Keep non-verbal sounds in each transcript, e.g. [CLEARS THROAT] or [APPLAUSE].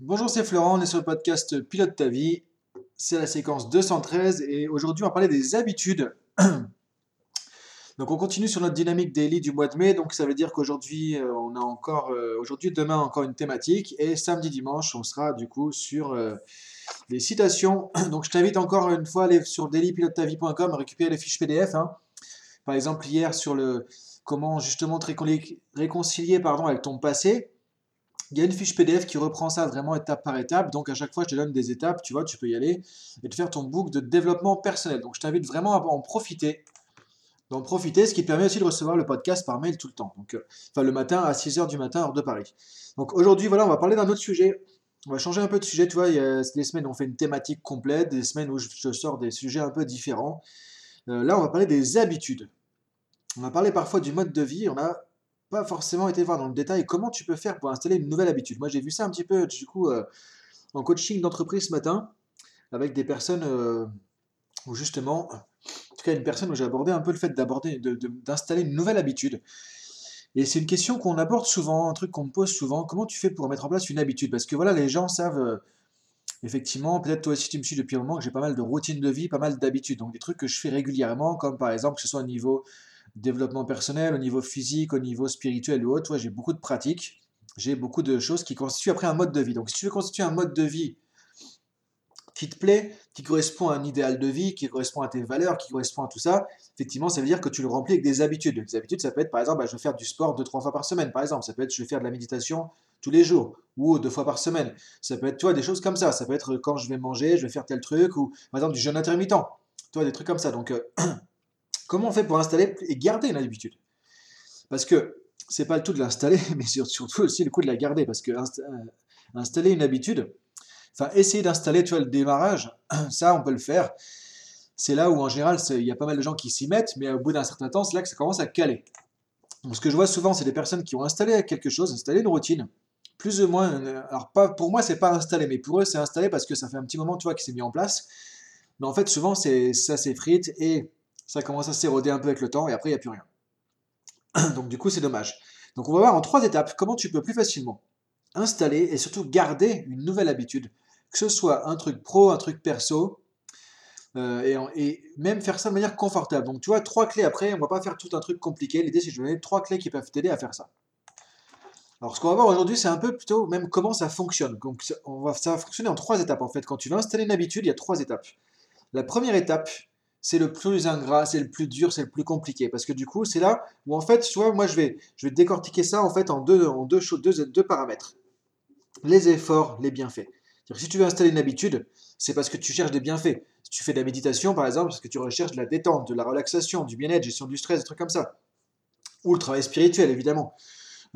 Bonjour, c'est Florent, on est sur le podcast Pilote ta vie. C'est la séquence 213 et aujourd'hui on va parler des habitudes. [CLEARS THROAT] Donc on continue sur notre dynamique daily du mois de mai, donc ça veut dire qu'aujourd'hui euh, on a encore, euh, aujourd'hui demain encore une thématique et samedi dimanche on sera du coup sur euh, les citations. [CLEARS THROAT] Donc je t'invite encore une fois à aller sur dailypilotetavie.com à récupérer les fiches PDF. hein. Par exemple hier sur le comment justement te réconcilier, réconcilier, pardon, avec ton passé. Il y a une fiche PDF qui reprend ça vraiment étape par étape. Donc à chaque fois, je te donne des étapes, tu vois, tu peux y aller et te faire ton book de développement personnel. Donc je t'invite vraiment à en profiter. D'en profiter, ce qui te permet aussi de recevoir le podcast par mail tout le temps. Donc, euh, enfin, le matin à 6h du matin, heure de Paris. Donc aujourd'hui, voilà, on va parler d'un autre sujet. On va changer un peu de sujet, tu vois. Il y a des semaines où on fait une thématique complète, des semaines où je te sors des sujets un peu différents. Euh, là, on va parler des habitudes. On a parlé parfois du mode de vie. On n'a pas forcément été voir dans le détail comment tu peux faire pour installer une nouvelle habitude. Moi, j'ai vu ça un petit peu, du coup, euh, en coaching d'entreprise ce matin, avec des personnes euh, où justement, en tout cas, une personne où j'ai abordé un peu le fait d'installer une nouvelle habitude. Et c'est une question qu'on aborde souvent, un truc qu'on me pose souvent. Comment tu fais pour mettre en place une habitude? Parce que voilà, les gens savent, euh, effectivement, peut-être toi aussi tu me suis depuis un moment, que j'ai pas mal de routines de vie, pas mal d'habitudes. Donc des trucs que je fais régulièrement, comme par exemple, que ce soit au niveau développement personnel, au niveau physique, au niveau spirituel ou autre, tu vois, j'ai beaucoup de pratiques, j'ai beaucoup de choses qui constituent après un mode de vie. Donc si tu veux constituer un mode de vie qui te plaît, qui correspond à un idéal de vie, qui correspond à tes valeurs, qui correspond à tout ça, effectivement, ça veut dire que tu le remplis avec des habitudes. Des habitudes, ça peut être par exemple, bah, je vais faire du sport deux, trois fois par semaine, par exemple. Ça peut être, je vais faire de la méditation tous les jours ou deux fois par semaine. Ça peut être, tu vois, des choses comme ça. Ça peut être quand je vais manger, je vais faire tel truc ou par exemple du jeûne intermittent. Tu vois, des trucs comme ça. Donc, euh, [CLEARS THROAT] comment on fait pour installer et garder une habitude Parce que c'est pas le tout de l'installer, [LAUGHS] mais sur- surtout aussi le coup de la garder. Parce que euh, installer une habitude, Enfin, essayer d'installer, tu vois, le démarrage, [CLEARS THROAT] ça, on peut le faire. C'est là où, en général, il y a pas mal de gens qui s'y mettent, mais au bout d'un certain temps, c'est là que ça commence à caler. Ce que je vois souvent, c'est des personnes qui ont installé quelque chose, installé une routine, plus ou moins. euh, Alors, pas, pour moi, c'est pas installé, mais pour eux, c'est installé parce que ça fait un petit moment, tu vois, qu'il s'est mis en place. Mais en fait, souvent, ça s'effrite et ça commence à s'éroder un peu avec le temps, et après, il n'y a plus rien. [CLEARS THROAT] Donc, du coup, c'est dommage. Donc, on va voir en trois étapes comment tu peux plus facilement installer et surtout garder une nouvelle habitude, que ce soit un truc pro, un truc perso, euh, et, même faire ça de manière confortable. Donc tu vois, trois clés après, on va pas faire tout un truc compliqué. L'idée c'est de te donner trois clés qui peuvent t'aider à faire ça. Alors ce qu'on va voir aujourd'hui, c'est un peu plutôt même comment ça fonctionne. Donc ça- va, fonctionner en trois étapes en fait. Quand tu vas installer une habitude, il y a trois étapes. La première étape, c'est le plus ingrat, c'est le plus dur, c'est le plus compliqué. Parce que du coup, c'est là où en fait, tu vois, moi je vais, je vais décortiquer ça en fait en deux, en deux, deux, deux paramètres les efforts, les bienfaits. Si tu veux installer une habitude, c'est parce que tu cherches des bienfaits. Si tu fais de la méditation, par exemple, parce que tu recherches de la détente, de la relaxation, du bien-être, gestion du stress, des trucs comme ça. Ou le travail spirituel, évidemment.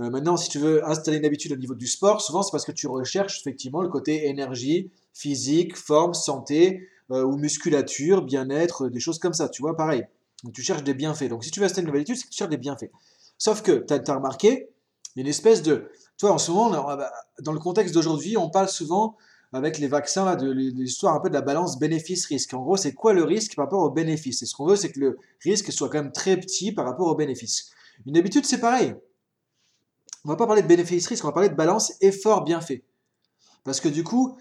Euh, maintenant, si tu veux installer une habitude au niveau du sport, souvent c'est parce que tu recherches effectivement le côté énergie, physique, forme, santé, euh, ou musculature, bien-être, des choses comme ça, tu vois, pareil. Donc tu cherches des bienfaits. Donc si tu veux installer une nouvelle habitude, c'est que tu cherches des bienfaits. Sauf que tu as, remarqué, il y a une espèce de... Tu vois, en ce moment, dans le contexte d'aujourd'hui, on parle souvent avec les vaccins, là, de l'histoire un peu de la balance bénéfice-risque. En gros, c'est quoi le risque par rapport au bénéfice? Et ce qu'on veut, c'est que le risque soit quand même très petit par rapport au bénéfice. Une habitude, c'est pareil. On va pas parler de bénéfice-risque, on va parler de balance effort-bienfait. Parce que du coup,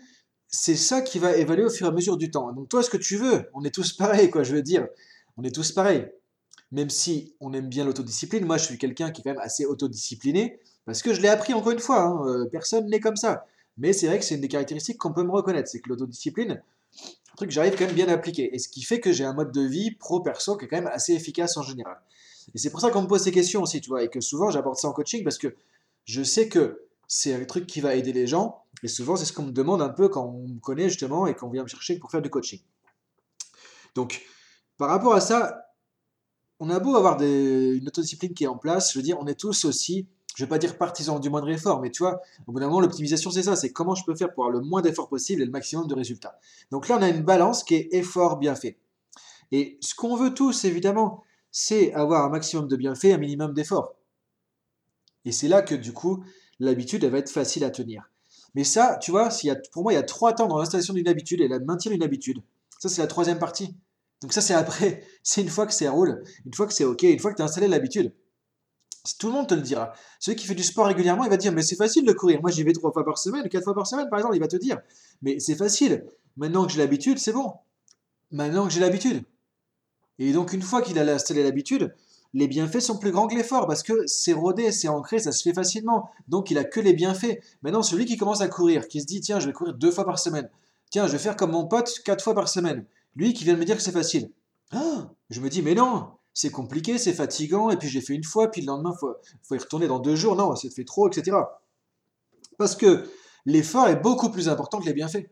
c'est ça qui va évaluer au fur et à mesure du temps. Donc toi, ce que tu veux, on est tous pareils, quoi, je veux dire. On est tous pareils. Même si on aime bien l'autodiscipline, moi je suis quelqu'un qui est quand même assez autodiscipliné, parce que je l'ai appris encore une fois, hein, euh, personne n'est comme ça. Mais c'est vrai que c'est une des caractéristiques qu'on peut me reconnaître, c'est que l'autodiscipline, un truc que j'arrive quand même bien à appliquer. Et ce qui fait que j'ai un mode de vie pro-perso qui est quand même assez efficace en général. Et c'est pour ça qu'on me pose ces questions aussi, tu vois, et que souvent j'aborde ça en coaching parce que je sais que c'est un truc qui va aider les gens, et souvent c'est ce qu'on me demande un peu quand on me connaît justement et qu'on vient me chercher pour faire du coaching. Donc, par rapport à ça, on a beau avoir une autodiscipline qui est en place, je veux dire, on est tous aussi, je vais pas dire partisans du moindre effort, mais tu vois, au bout d'un moment, l'optimisation, c'est ça, c'est comment je peux faire pour avoir le moins d'efforts possible et le maximum de résultats. Donc là, on a une balance qui est effort bien fait. Et ce qu'on veut tous, évidemment, c'est avoir un maximum de bienfaits, un minimum d'efforts. Et c'est là que, du coup, l'habitude, elle va être facile à tenir. Mais ça, tu vois, y a, pour moi, il y a trois temps dans l'installation d'une habitude et le maintien d'une habitude. Ça, c'est la troisième partie. Donc ça, c'est après. [LAUGHS] C'est une fois que c'est roule, une fois que c'est OK, une fois que tu as installé l'habitude. Tout le monde te le dira. Celui qui fait du sport régulièrement, il va dire, mais c'est facile de courir. Moi, j'y vais trois fois par semaine, quatre fois par semaine, par exemple, il va te dire, mais c'est facile. Maintenant que j'ai l'habitude, c'est bon. Maintenant que j'ai l'habitude. Et donc, une fois qu'il a installé l'habitude, les bienfaits sont plus grands que l'effort parce que c'est rodé, c'est ancré, ça se fait facilement. Donc il a que les bienfaits. Maintenant, celui qui commence à courir, qui se dit tiens, je vais courir deux fois par semaine. Tiens, je vais faire comme mon pote quatre fois par semaine. Lui qui vient de me dire que c'est facile. Ah, je me dis mais non, c'est compliqué, c'est fatigant, et puis j'ai fait une fois, puis le lendemain, faut, faut, y retourner dans deux jours, non, ça te fait trop, etc. Parce que l'effort est beaucoup plus important que les bienfaits.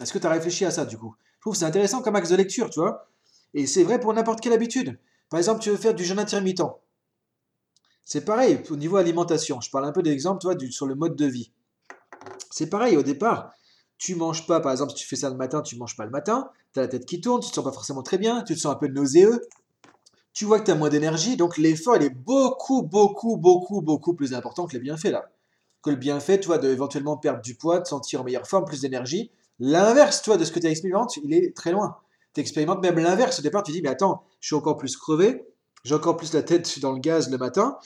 Est-ce que tu as réfléchi à ça du coup? Je trouve que c'est intéressant comme axe de lecture, tu vois. Et c'est vrai pour n'importe quelle habitude. Par exemple, tu veux faire du jeûne intermittent. C'est pareil au niveau alimentation. Je parle un peu d'exemple, toi, sur le mode de vie. C'est pareil au départ. Tu manges pas, par exemple, si tu fais ça le matin, tu manges pas le matin. Tu as la tête qui tourne, tu te sens pas forcément très bien, tu te sens un peu nauséeux. Tu vois que tu as moins d'énergie, donc l'effort il est beaucoup, beaucoup, beaucoup, beaucoup plus important que les bienfaits là. Que le bienfait, tu vois, de éventuellement perdre du poids, de sentir en meilleure forme, plus d'énergie. L'inverse, toi, de ce que tu expérimentes, il est très loin tu expérimentes même l'inverse. Au départ, tu dis, mais attends, je suis encore plus crevé, j'ai encore plus la tête dans le gaz le matin,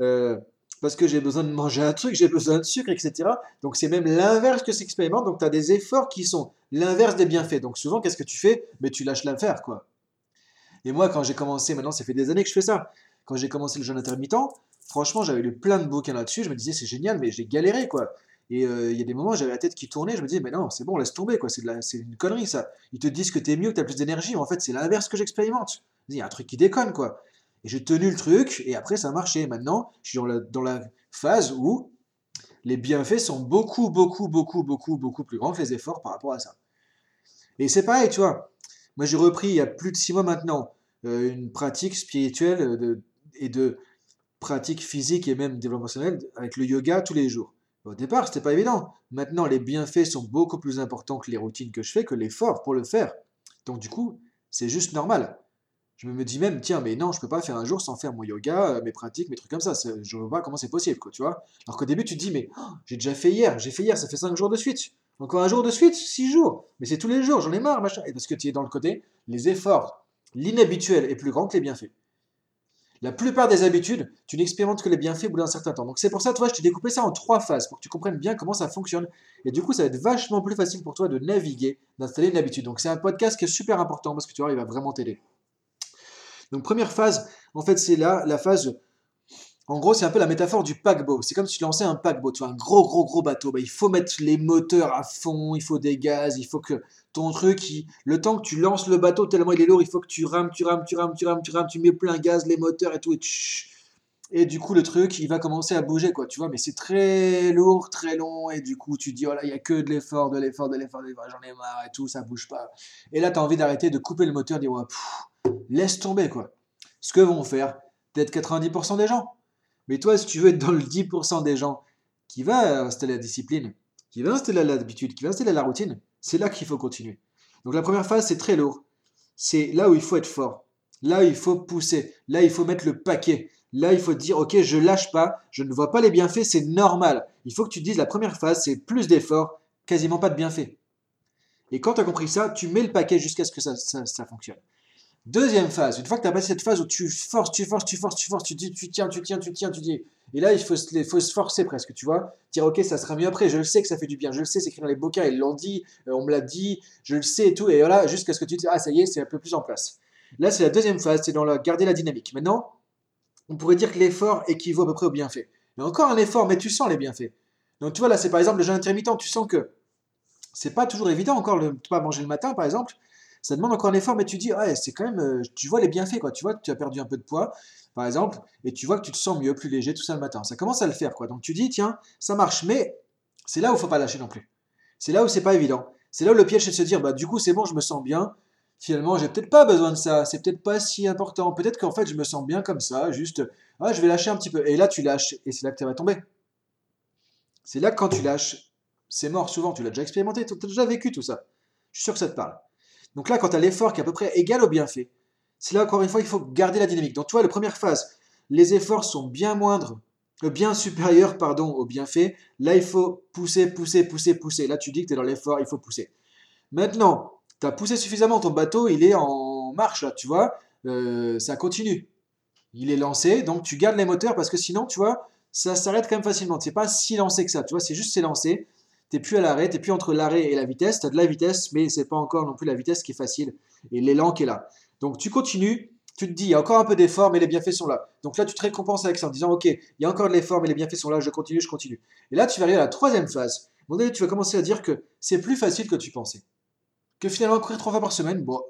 euh, parce que j'ai besoin de manger un truc, j'ai besoin de sucre, etc. Donc c'est même l'inverse que s'expérimente. Donc tu as des efforts qui sont l'inverse des bienfaits. Donc souvent, qu'est-ce que tu fais? Mais tu lâches l'affaire, quoi. Et moi, quand j'ai commencé, maintenant, ça fait des années que je fais ça. Quand j'ai commencé le jeûne intermittent, franchement, j'avais lu plein de bouquins là-dessus. Je me disais, c'est génial, mais j'ai galéré, quoi. Et euh, il y a des moments, j'avais la tête qui tournait, je me disais, mais non, c'est bon, laisse tomber, quoi, c'est, une connerie ça. Ils te disent que t'es mieux, que t'as plus d'énergie, mais en fait, c'est l'inverse que j'expérimente. Il y a un truc qui déconne, quoi. Et j'ai tenu le truc, et après, ça a marché. Maintenant, je suis dans la, dans la phase où les bienfaits sont beaucoup, beaucoup, beaucoup, beaucoup, beaucoup plus grands que les efforts par rapport à ça. Et c'est pareil, tu vois. Moi, j'ai repris il y a plus de six mois maintenant euh, une pratique spirituelle de, et de pratique physique et même développement avec le yoga tous les jours. Au départ, c'était pas évident. Maintenant, les bienfaits sont beaucoup plus importants que les routines que je fais, que l'effort pour le faire. Donc du coup, c'est juste normal. Je me dis même, tiens, mais non, je peux pas faire un jour sans faire mon yoga, euh, mes pratiques, mes trucs comme ça. Je vois pas comment c'est possible, quoi, tu vois. Alors qu'au début, tu te dis, mais oh, j'ai déjà fait hier, j'ai fait hier, ça fait 5 jours de suite. Encore un jour de suite, 6 jours. Mais c'est tous les jours, j'en ai marre, machin. Et parce que tu es dans le côté, les efforts, l'inhabituel est plus grand que les bienfaits. La plupart des habitudes, tu n'expérimentes que les bienfaits au bout d'un certain temps. Donc c'est pour ça, toi, je t'ai découpé ça en trois phases pour que tu comprennes bien comment ça fonctionne. Et du coup, ça va être vachement plus facile pour toi de naviguer, d'installer une habitude. Donc c'est un podcast qui est super important parce que tu vois, il va vraiment t'aider. Donc première phase, en fait, c'est là la phase en gros, c'est un peu la métaphore du paquebot. C'est comme si tu lançais un paquebot, tu vois, un gros, gros, gros bateau. Bah, il faut mettre les moteurs à fond, il faut des gaz, il faut que ton truc, le temps que tu lances le bateau tellement il est lourd, il faut que tu rames, tu rames, tu rames, tu rames, tu rames, tu mets plein gaz, les moteurs et tout, et, du coup, le truc, il va commencer à bouger, quoi, tu vois, mais c'est très lourd, très long, et du coup, tu dis, oh là, il n'y a que de l'effort, de l'effort, de l'effort, de l'effort, j'en ai marre, et tout, ça bouge pas. Et là, tu as envie d'arrêter, de couper le moteur, de dire, ouais, laisse tomber, quoi. Ce que vont faire peut-être 90% des gens. Mais toi, si tu veux être dans le 10% des gens qui va installer la discipline, qui va installer l'habitude, qui va installer la routine, c'est là qu'il faut continuer. Donc la première phase, c'est très lourd. C'est là où il faut être fort. Là il faut pousser. Là, il faut mettre le paquet. Là, il faut dire, ok, je lâche pas, je ne vois pas les bienfaits, c'est normal. Il faut que tu te dises, la première phase, c'est plus d'efforts, quasiment pas de bienfaits. Et quand tu as compris ça, tu mets le paquet jusqu'à ce que ça, ça fonctionne. Deuxième phase, une fois que tu as passé cette phase où tu forces, tu forces, tu forces, tu forces, tu dis, tu tiens, tu tiens, tu tiens, tu dis. Et là, il faut, se forcer presque, tu vois. Dire, ok, ça sera mieux après, je le sais que ça fait du bien, je le sais, c'est écrit dans les bouquins, ils l'ont dit, euh, on me l'a dit, je le sais et tout. Et voilà, jusqu'à ce que tu te dises, ah, ça y est, c'est un peu plus en place. Là, c'est la deuxième phase, c'est dans la garder la dynamique. Maintenant, on pourrait dire que l'effort équivaut à peu près au bienfait. Mais encore un effort, mais tu sens les bienfaits. Donc, tu vois, là, c'est par exemple le jeûne intermittent, tu sens que c'est pas toujours évident encore de ne pas manger le matin, par exemple ça demande encore un effort, mais tu dis, ouais, c'est quand même, euh, tu vois les bienfaits, quoi. Tu vois que tu as perdu un peu de poids, par exemple, et tu vois que tu te sens mieux, plus léger, tout ça le matin. Ça commence à le faire, quoi. Donc tu dis, tiens, ça marche, mais c'est là où il faut pas lâcher non plus. C'est là où c'est pas évident. C'est là où le piège, c'est de se dire, bah, du coup, c'est bon, je me sens bien. Finalement, j'ai peut-être pas besoin de ça. C'est peut-être pas si important. Peut-être qu'en fait, je me sens bien comme ça, juste, ah, je vais lâcher un petit peu. Et là, tu lâches, et c'est là que tu vas tomber. C'est là que quand tu lâches, c'est mort souvent. Tu l'as déjà expérimenté, tu as déjà vécu tout ça. Je suis sûr que ça te parle. Donc là, quand tu as l'effort qui est à peu près égal au bienfait, c'est là encore une fois il faut garder la dynamique. Donc tu vois, la première phase, les efforts sont bien moindres, euh, bien supérieurs pardon, au bienfait. Là, il faut pousser, pousser, pousser, pousser. Là, tu dis que tu es dans l'effort, il faut pousser. Maintenant, tu as poussé suffisamment ton bateau, il est en marche, là, tu vois, euh, ça continue. il est lancé, donc tu gardes les moteurs parce que sinon, tu vois, ça s'arrête quand même facilement. C'est pas si lancé que ça, tu vois, c'est juste c'est lancé. T'es plus à l'arrêt, t'es plus entre l'arrêt et la vitesse. Tu as de la vitesse, mais c'est pas encore non plus la vitesse qui est facile et l'élan qui est là. Donc tu continues, tu te dis, il y a encore un peu d'effort, mais les bienfaits sont là. Donc là, tu te récompenses avec ça en disant, ok, il y a encore de l'effort, mais les bienfaits sont là, je continue, je continue. Et là, tu vas arriver à la troisième phase. Bon, tu vas commencer à dire que c'est plus facile que tu pensais. Que finalement, courir trois fois par semaine, bon,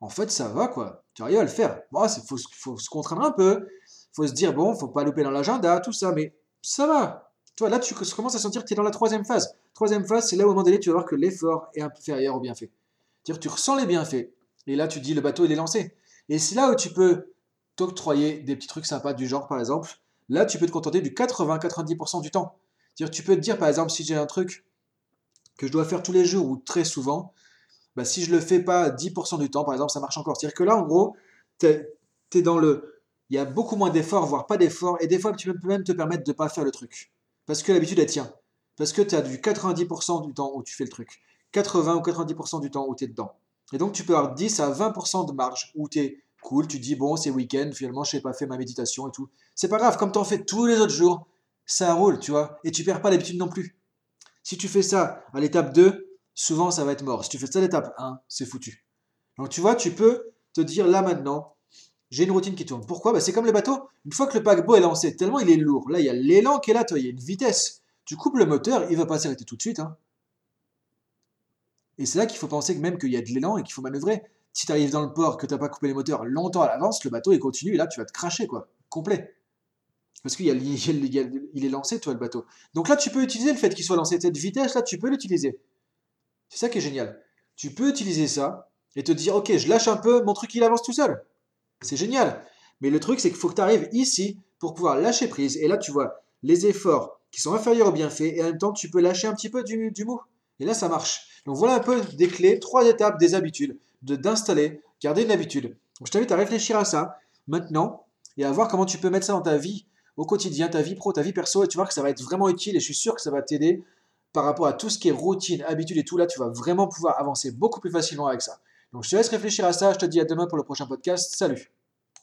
en fait, ça va, quoi. Tu arrives à le faire. Bon, il faut, faut, se contraindre un peu. Faut se dire, bon, faut pas louper dans l'agenda, tout ça, mais ça va. Là, tu commences à sentir que tu es dans la troisième phase. Troisième phase, c'est là où, au moment donné, tu vas voir que l'effort est inférieur au bienfait. Tu ressens les bienfaits. Et là, tu dis, le bateau, est lancé. Et c'est là où tu peux t'octroyer des petits trucs sympas du genre, par exemple, là, tu peux te contenter du 80-90% du temps. Tu peux te dire, par exemple, si j'ai un truc que je dois faire tous les jours ou très souvent, bah, si je le fais pas 10% du temps, par exemple, ça marche encore. C'est-à-dire que là, en gros, tu es, dans le... Il y a beaucoup moins d'efforts, voire pas d'efforts, et des fois, tu peux même te permettre de ne pas faire le truc. Parce que l'habitude, elle tient. Parce que tu as du 90% du temps où tu fais le truc. 80 ou 90% du temps où tu es dedans. Et donc, tu peux avoir 10 à 20% de marge où tu es cool, tu dis, bon, c'est week-end, finalement, je n'ai pas fait ma méditation et tout. C'est pas grave, comme tu en fais tous les autres jours, ça roule, tu vois, et tu perds pas l'habitude non plus. Si tu fais ça à l'étape 2, souvent ça va être mort. Si tu fais ça à l'étape 1, c'est foutu. Donc tu vois, tu peux te dire là maintenant, j'ai une routine qui tourne. Pourquoi? Bah, C'est comme le bateau. Une fois que le paquebot est lancé, tellement il est lourd, là il y a l'élan qui est là, il y a une vitesse. Tu coupes le moteur, il va pas s'arrêter tout de suite. Hein. Et c'est là qu'il faut penser que même qu'il y a de l'élan et qu'il faut manœuvrer. Si tu arrives dans le port, que tu n'as pas coupé les moteurs longtemps à l'avance, le bateau il continue et là tu vas te cracher, quoi, complet. Parce qu'il est lancé, toi, le bateau. Donc là, tu peux utiliser le fait qu'il soit lancé. Cette vitesse-là, tu peux l'utiliser. C'est ça qui est génial. Tu peux utiliser ça et te dire, ok, je lâche un peu, mon truc, il avance tout seul. C'est génial. Mais le truc, c'est qu'il faut que tu arrives ici pour pouvoir lâcher prise. Et là, tu vois les efforts qui sont inférieurs aux bienfaits et en même temps, tu peux lâcher un petit peu du, du mou. Et là, ça marche. Donc voilà un peu des clés, trois étapes des habitudes, de d'installer, garder une habitude. je t'invite à réfléchir à ça maintenant et à voir comment tu peux mettre ça dans ta vie au quotidien, ta vie pro, ta vie perso, et tu vois que ça va être vraiment utile et je suis sûr que ça va t'aider par rapport à tout ce qui est routine, habitude et tout. Là, tu vas vraiment pouvoir avancer beaucoup plus facilement avec ça. Donc je te laisse réfléchir à ça, je te dis à demain pour le prochain podcast. Salut